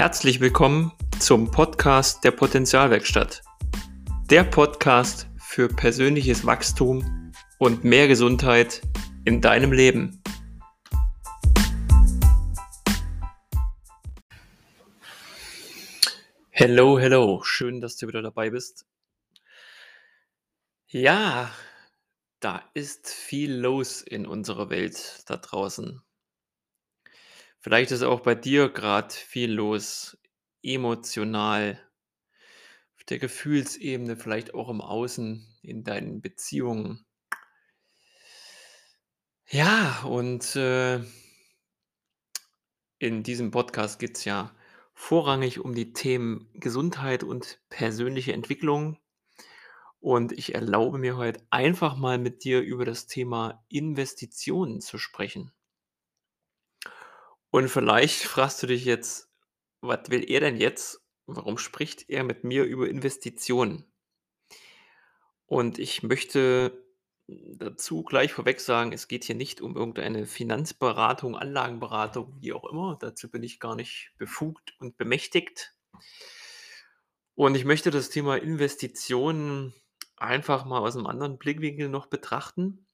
Herzlich willkommen zum Podcast der Potenzialwerkstatt. Der Podcast für persönliches Wachstum und mehr Gesundheit in deinem Leben. Hello, hello, schön, dass du wieder dabei bist. Ja, da ist viel los in unserer Welt da draußen. Vielleicht ist auch bei dir gerade viel los, emotional, auf der Gefühlsebene, vielleicht auch im Außen, in deinen Beziehungen. Ja, und äh, in diesem Podcast geht es ja vorrangig um die Themen Gesundheit und persönliche Entwicklung. Und ich erlaube mir heute einfach mal mit dir über das Thema Investitionen zu sprechen. Und vielleicht fragst du dich jetzt, was will er denn jetzt? Warum spricht er mit mir über Investitionen? Und ich möchte dazu gleich vorweg sagen, es geht hier nicht um irgendeine Finanzberatung, Anlagenberatung, wie auch immer. Dazu bin ich gar nicht befugt und bemächtigt. Und ich möchte das Thema Investitionen einfach mal aus einem anderen Blickwinkel noch betrachten.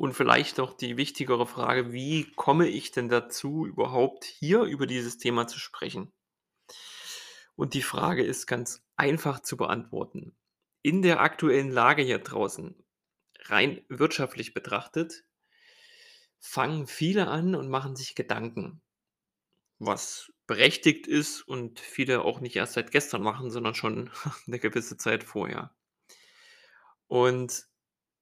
Und vielleicht noch die wichtigere Frage, wie komme ich denn dazu, überhaupt hier über dieses Thema zu sprechen? Und die Frage ist ganz einfach zu beantworten. In der aktuellen Lage hier draußen, rein wirtschaftlich betrachtet, fangen viele an und machen sich Gedanken, was berechtigt ist und viele auch nicht erst seit gestern machen, sondern schon eine gewisse Zeit vorher. Und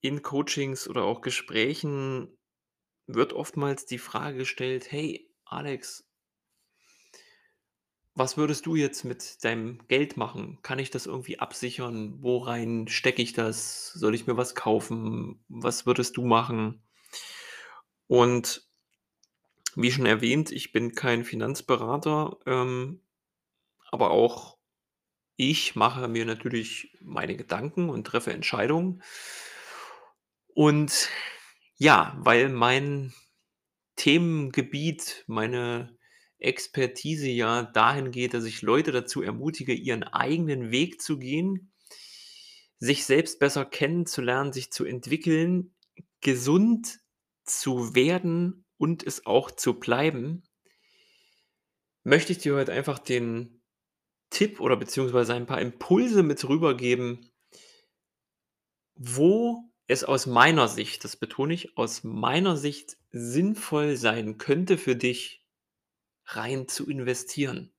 in Coachings oder auch Gesprächen wird oftmals die Frage gestellt: „Hey, Alex“ „was würdest du jetzt mit deinem Geld machen? Kann ich das irgendwie absichern? Worein stecke ich das? Soll ich mir was kaufen? Was würdest du machen?“ Und wie schon erwähnt, ich bin kein Finanzberater, ähm, aber auch ich mache mir natürlich meine Gedanken und treffe Entscheidungen. Und ja, weil mein Themengebiet, meine Expertise ja dahin geht, dass ich Leute dazu ermutige, ihren eigenen Weg zu gehen, sich selbst besser kennenzulernen, sich zu entwickeln, gesund zu werden und es auch zu bleiben, möchte ich dir heute einfach den Tipp oder beziehungsweise ein paar Impulse mit rübergeben, wo es aus meiner Sicht, das betone ich, aus meiner Sicht sinnvoll sein könnte für dich, rein zu investieren.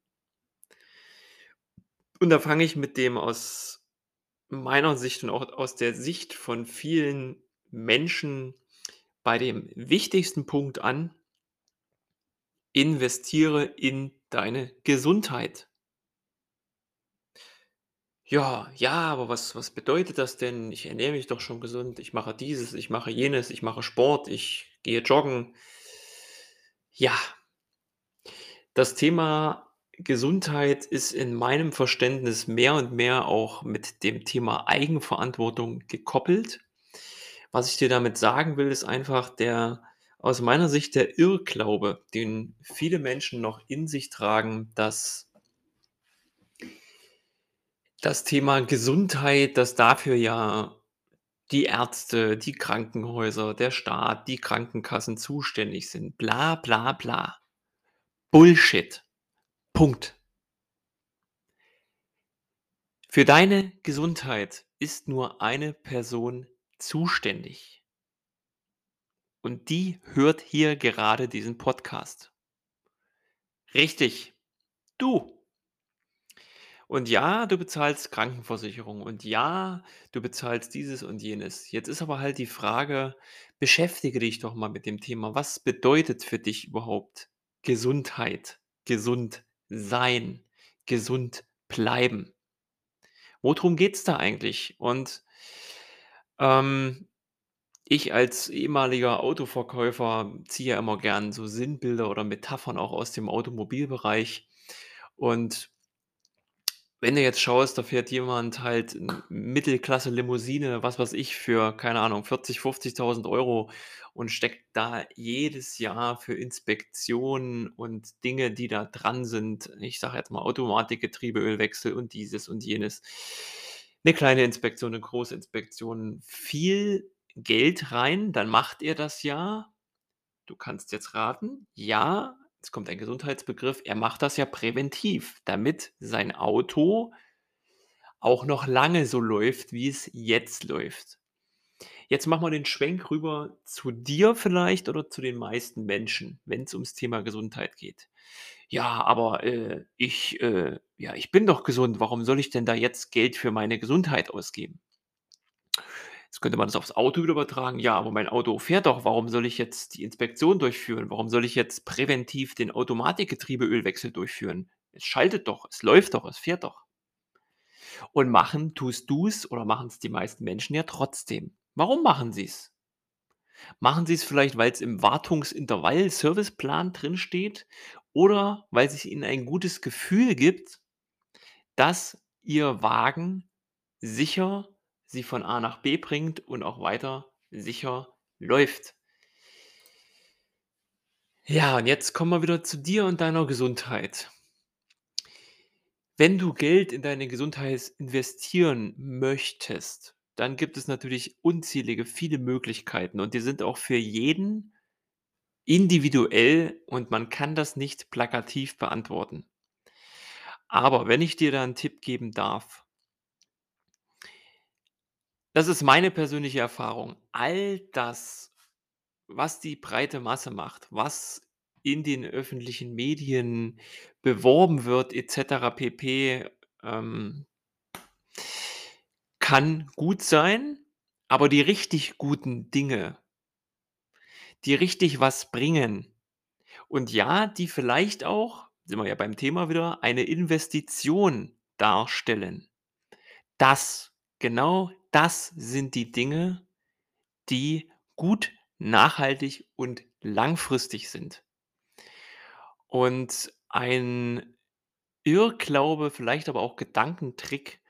Und da fange ich mit dem aus meiner Sicht und auch aus der Sicht von vielen Menschen bei dem wichtigsten Punkt an: Investiere in deine Gesundheit. Ja, ja, aber was was bedeutet das denn? Ich ernähre mich doch schon gesund. Ich mache dieses, ich mache jenes, ich mache Sport, ich gehe joggen. Ja. Das Thema Gesundheit ist in meinem Verständnis mehr und mehr auch mit dem Thema Eigenverantwortung gekoppelt. Was ich dir damit sagen will, ist einfach der aus meiner Sicht der Irrglaube, den viele Menschen noch in sich tragen, dass das Thema Gesundheit, dass dafür ja die Ärzte, die Krankenhäuser, der Staat, die Krankenkassen zuständig sind. Bla bla bla. Bullshit. Punkt. Für deine Gesundheit ist nur eine Person zuständig. Und die hört hier gerade diesen Podcast. Richtig. Du. Und ja, du bezahlst Krankenversicherung und ja, du bezahlst dieses und jenes. Jetzt ist aber halt die Frage, beschäftige dich doch mal mit dem Thema. Was bedeutet für dich überhaupt Gesundheit, gesund sein, gesund bleiben? Worum geht's da eigentlich? Und ähm, ich als ehemaliger Autoverkäufer ziehe ja immer gern so Sinnbilder oder Metaphern auch aus dem Automobilbereich. Und Wenn du jetzt schaust, da fährt jemand halt 'n Mittelklasse-Limousine, was weiß ich, für, keine Ahnung, 40, 50.000 € und steckt da jedes Jahr für Inspektionen und Dinge, die da dran sind ich sage jetzt mal Automatikgetriebe, Ölwechsel und dieses und jenes 'ne kleine Inspektion, 'ne große Inspektion, viel Geld rein, dann macht er das ja. Du kannst jetzt raten, ja, jetzt kommt ein Gesundheitsbegriff, er macht das ja präventiv, damit sein Auto auch noch lange so läuft, wie es jetzt läuft. Jetzt machen wir den Schwenk rüber zu dir vielleicht oder zu den meisten Menschen, wenn's ums Thema Gesundheit geht. „Ja, aber, äh, ich, äh ja, ich bin doch gesund, warum soll ich denn da jetzt Geld für meine Gesundheit ausgeben?“ Jetzt könnte man das aufs Auto wieder übertragen: „Ja, aber mein Auto fährt doch, warum soll ich jetzt die Inspektion durchführen? Warum soll ich jetzt präventiv den Automatikgetriebe-Ölwechsel durchführen? Es schaltet doch, es läuft doch, es fährt doch.“ Und machen tust du's oder machen's die meisten Menschen ja trotzdem. Warum machen sie's? Machen sie's vielleicht, weil's im Wartungsintervall-Serviceplan drinsteht oder weil's sich ihnen ein gutes Gefühl gibt, dass ihr Wagen sicher sie von A nach B bringt und auch weiter sicher läuft. Ja, und jetzt kommen wir wieder zu dir und deiner Gesundheit. Wenn du Geld in deine Gesundheit investieren möchtest, dann gibt es natürlich unzählige viele Möglichkeiten und die sind auch für jeden individuell und man kann das nicht plakativ beantworten. Aber wenn ich dir da 'n Tipp geben darf das ist meine persönliche Erfahrung. All das, was die breite Masse macht, was in den öffentlichen Medien beworben wird et cetera pp, ähm kann gut sein, aber die richtig guten Dinge die richtig was bringen und ja, die vielleicht auch, sind wir ja beim Thema wieder, eine Investition darstellen. Das, genau das sind die Dinge, die gut, nachhaltig und langfristig sind. Und ein Irrglaube, vielleicht aber auch Gedankentrick,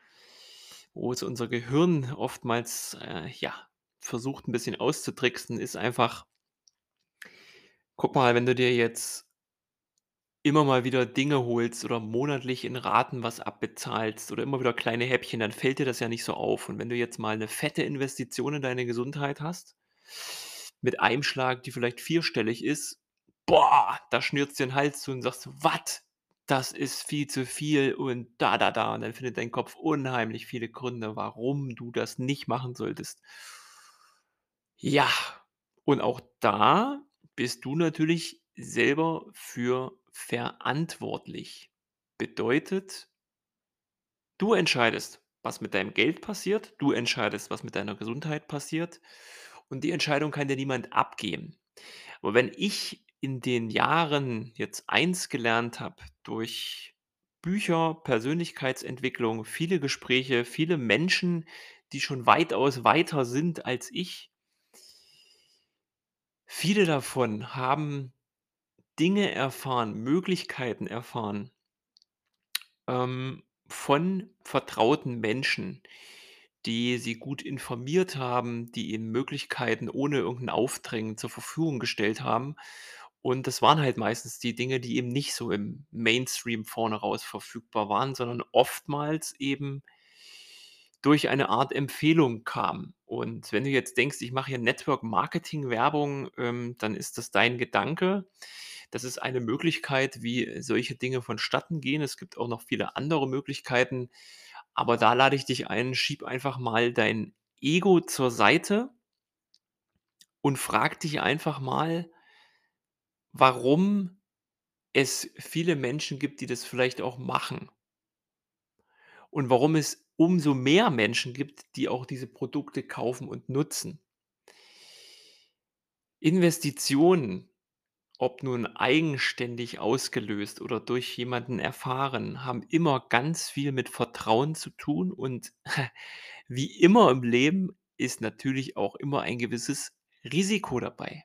wo es unser Gehirn oftmals, äh, ja, versucht 'n bisschen auszutricksen, ist einfach guck mal, wenn du dir jetzt immer mal wieder Dinge holst oder monatlich in Raten was abbezahlst oder immer wieder kleine Häppchen, dann fällt dir das ja nicht so auf. Und wenn du jetzt mal 'ne fette Investition in deine Gesundheit hast, mit einem Schlag, die vielleicht vierstellig ist, boah, da schnürt's dir 'n Hals zu und sagst du: „Was? Das ist viel zu viel und da, da, da.“ Und dann findet dein Kopf unheimlich viele Gründe, warum du das nicht machen solltest. Ja, und auch da bist du natürlich selber für verantwortlich. Bedeutet du entscheidest, was mit deinem Geld passiert, du entscheidest, was mit deiner Gesundheit passiert und die Entscheidung kann dir niemand abgeben. Aber wenn ich in den Jahren jetzt eins gelernt habe durch Bücher, Persönlichkeitsentwicklung, viele Gespräche, viele Menschen, die schon weitaus weiter sind als ich viele davon haben Dinge erfahren, Möglichkeiten erfahren ähm, von vertrauten Menschen, die sie gut informiert haben, die ihnen Möglichkeiten ohne irgend 'n Aufdrängen zur Verfügung gestellt haben. Und das waren halt meistens die Dinge, die eben nicht so im Mainstream vorne raus verfügbar waren, sondern oftmals eben durch eine Art Empfehlung kamen. Und wenn du jetzt denkst: „Ich mache hier Network-Marketing-Werbung“, ähm, dann ist das dein Gedanke. Das ist eine Möglichkeit, wie solche Dinge vonstatten gehen. Es gibt auch noch viele andere Möglichkeiten, aber da lade ich dich ein, schiebe einfach mal dein Ego zur Seite und frage dich einfach mal warum es viele Menschen gibt, die das vielleicht auch machen. Und warum es umso mehr Menschen gibt, die auch diese Produkte kaufen und nutzen. Investitionen, ob nun eigenständig ausgelöst oder durch jemanden erfahren, haben immer ganz viel mit Vertrauen zu tun und wie immer im Leben ist natürlich auch immer ein gewisses Risiko dabei.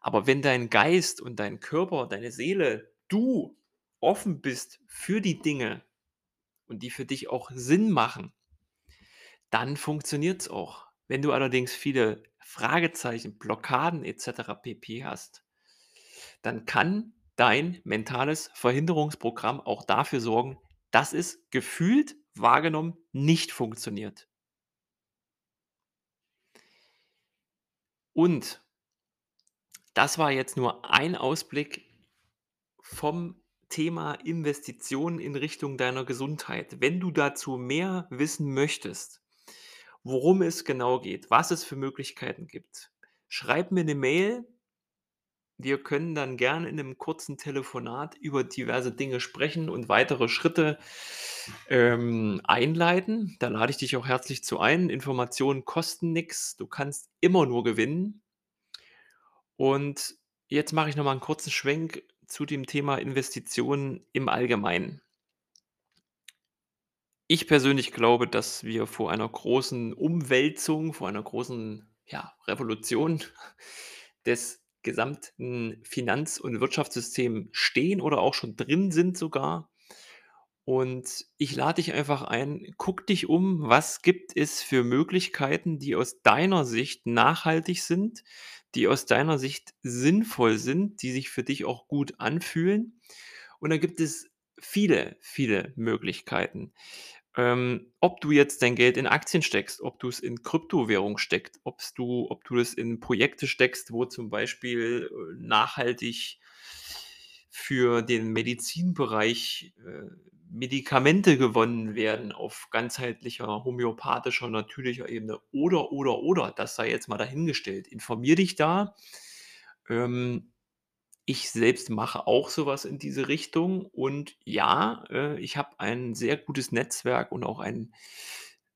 Aber wenn dein Geist und dein Körper, deine Seele, du offen bist für die Dinge und die für dich auch Sinn machen, dann funktioniert es auch. Wenn du allerdings viele Fragezeichen, Blockaden etc. pp hast, dann kann dein mentales Verhinderungsprogramm auch dafür sorgen, dass es gefühlt wahrgenommen nicht funktioniert. Und das war jetzt nur ein Ausblick vom Thema Investitionen in Richtung deiner Gesundheit. Wenn du dazu mehr wissen möchtest, worum es genau geht, was es für Möglichkeiten gibt, schreib mir eine Mail. Wir können dann gerne in einem kurzen Telefonat über diverse Dinge sprechen und weitere Schritte ähm, einleiten. Da lade ich dich auch herzlich zu ein. Informationen kosten nichts. Du kannst immer nur gewinnen. Und jetzt mache ich noch mal einen kurzen Schwenk zu dem Thema Investitionen im Allgemeinen. Ich persönlich glaube, dass wir vor einer großen Umwälzung, vor einer großen, ja, Revolution des gesamten Finanz und Wirtschaftssystems stehen oder auch schon drin sind sogar. Und ich lade dich einfach ein, guck dich um, was gibt es für Möglichkeiten, die aus deiner Sicht nachhaltig sind, die aus deiner Sicht sinnvoll sind, die sich für dich auch gut anfühlen. Und da gibt es viele, viele Möglichkeiten. Ähm, ob du jetzt dein Geld in Aktien steckst, ob du es in Kryptowährung steckst, ob's du ob du es in Projekte steckst, wo zum Beispiel, äh, nachhaltig für den Medizinbereich, äh, Medikamente gewonnen werden auf ganzheitlicher, homöopathischer, natürlicher Ebene oder, oder, oder. Das sei jetzt mal dahingestellt. Informier dich da. Ähm, ich selbst mache auch sowas in diese Richtung und ja, äh, ich habe ein sehr gutes Netzwerk und auch einen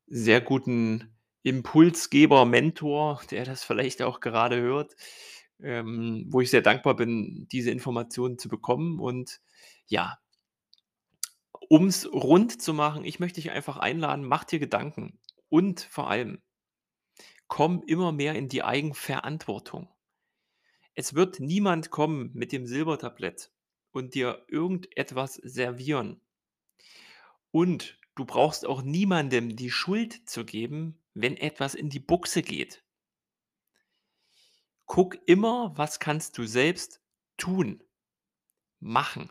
sehr guten Impulsgeber, Mentor, der das vielleicht auch gerade hört, ähm, wo ich sehr dankbar bin, diese Informationen zu bekommen. Und ja, um es rund zu machen, ich möchte dich einfach einladen, mach dir Gedanken und vor allem komm immer mehr in die Eigenverantwortung. Es wird niemand kommen mit dem Silbertablett und dir irgendetwas servieren. Und du brauchst auch niemandem die Schuld zu geben, wenn etwas in die Buchse geht. Guck immer, was kannst du selbst tun, machen.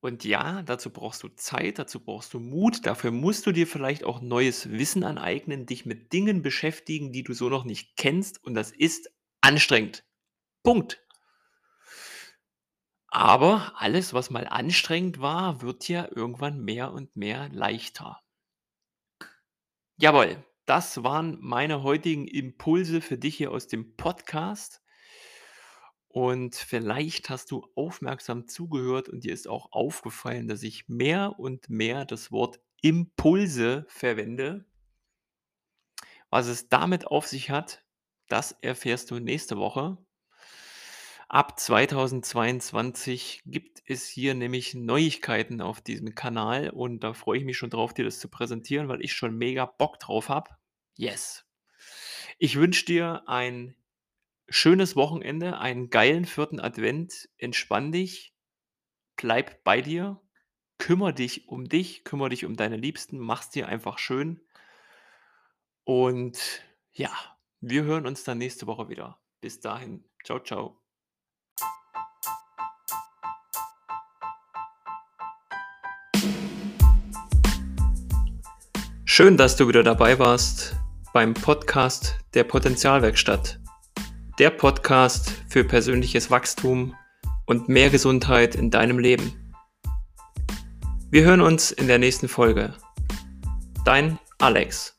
Und ja, dazu brauchst du Zeit, dazu brauchst du Mut, dafür musst du dir vielleicht auch neues Wissen aneignen, dich mit Dingen beschäftigen, die du so noch nicht kennst und das ist anstrengend. Punkt. Aber alles, was mal anstrengend war, wird ja irgendwann mehr und mehr leichter. Jawohl, das waren meine heutigen Impulse für dich hier aus dem Podcast. Und vielleicht hast du aufmerksam zugehört und dir ist auch aufgefallen, dass ich mehr und mehr das Wort Impulse verwende. Was es damit auf sich hat, das erfährst du nächste Woche. Ab 2022 gibt es hier nämlich Neuigkeiten auf diesem Kanal und da freue ich mich schon drauf, dir das zu präsentieren, weil ich schon mega Bock drauf habe. Yes. Ich wünsche dir ein schönes Wochenende, einen geilen vierten Advent. Entspann dich, bleib bei dir, kümmere dich um dich, kümmere dich um deine Liebsten, mach's dir einfach schön. Und ja, wir hören uns dann nächste Woche wieder. Bis dahin. Ciao, ciao. Schön, dass du wieder dabei warst beim Podcast der Potenzialwerkstatt. Der Podcast für persönliches Wachstum und mehr Gesundheit in deinem Leben. Wir hören uns in der nächsten Folge. Dein Alex.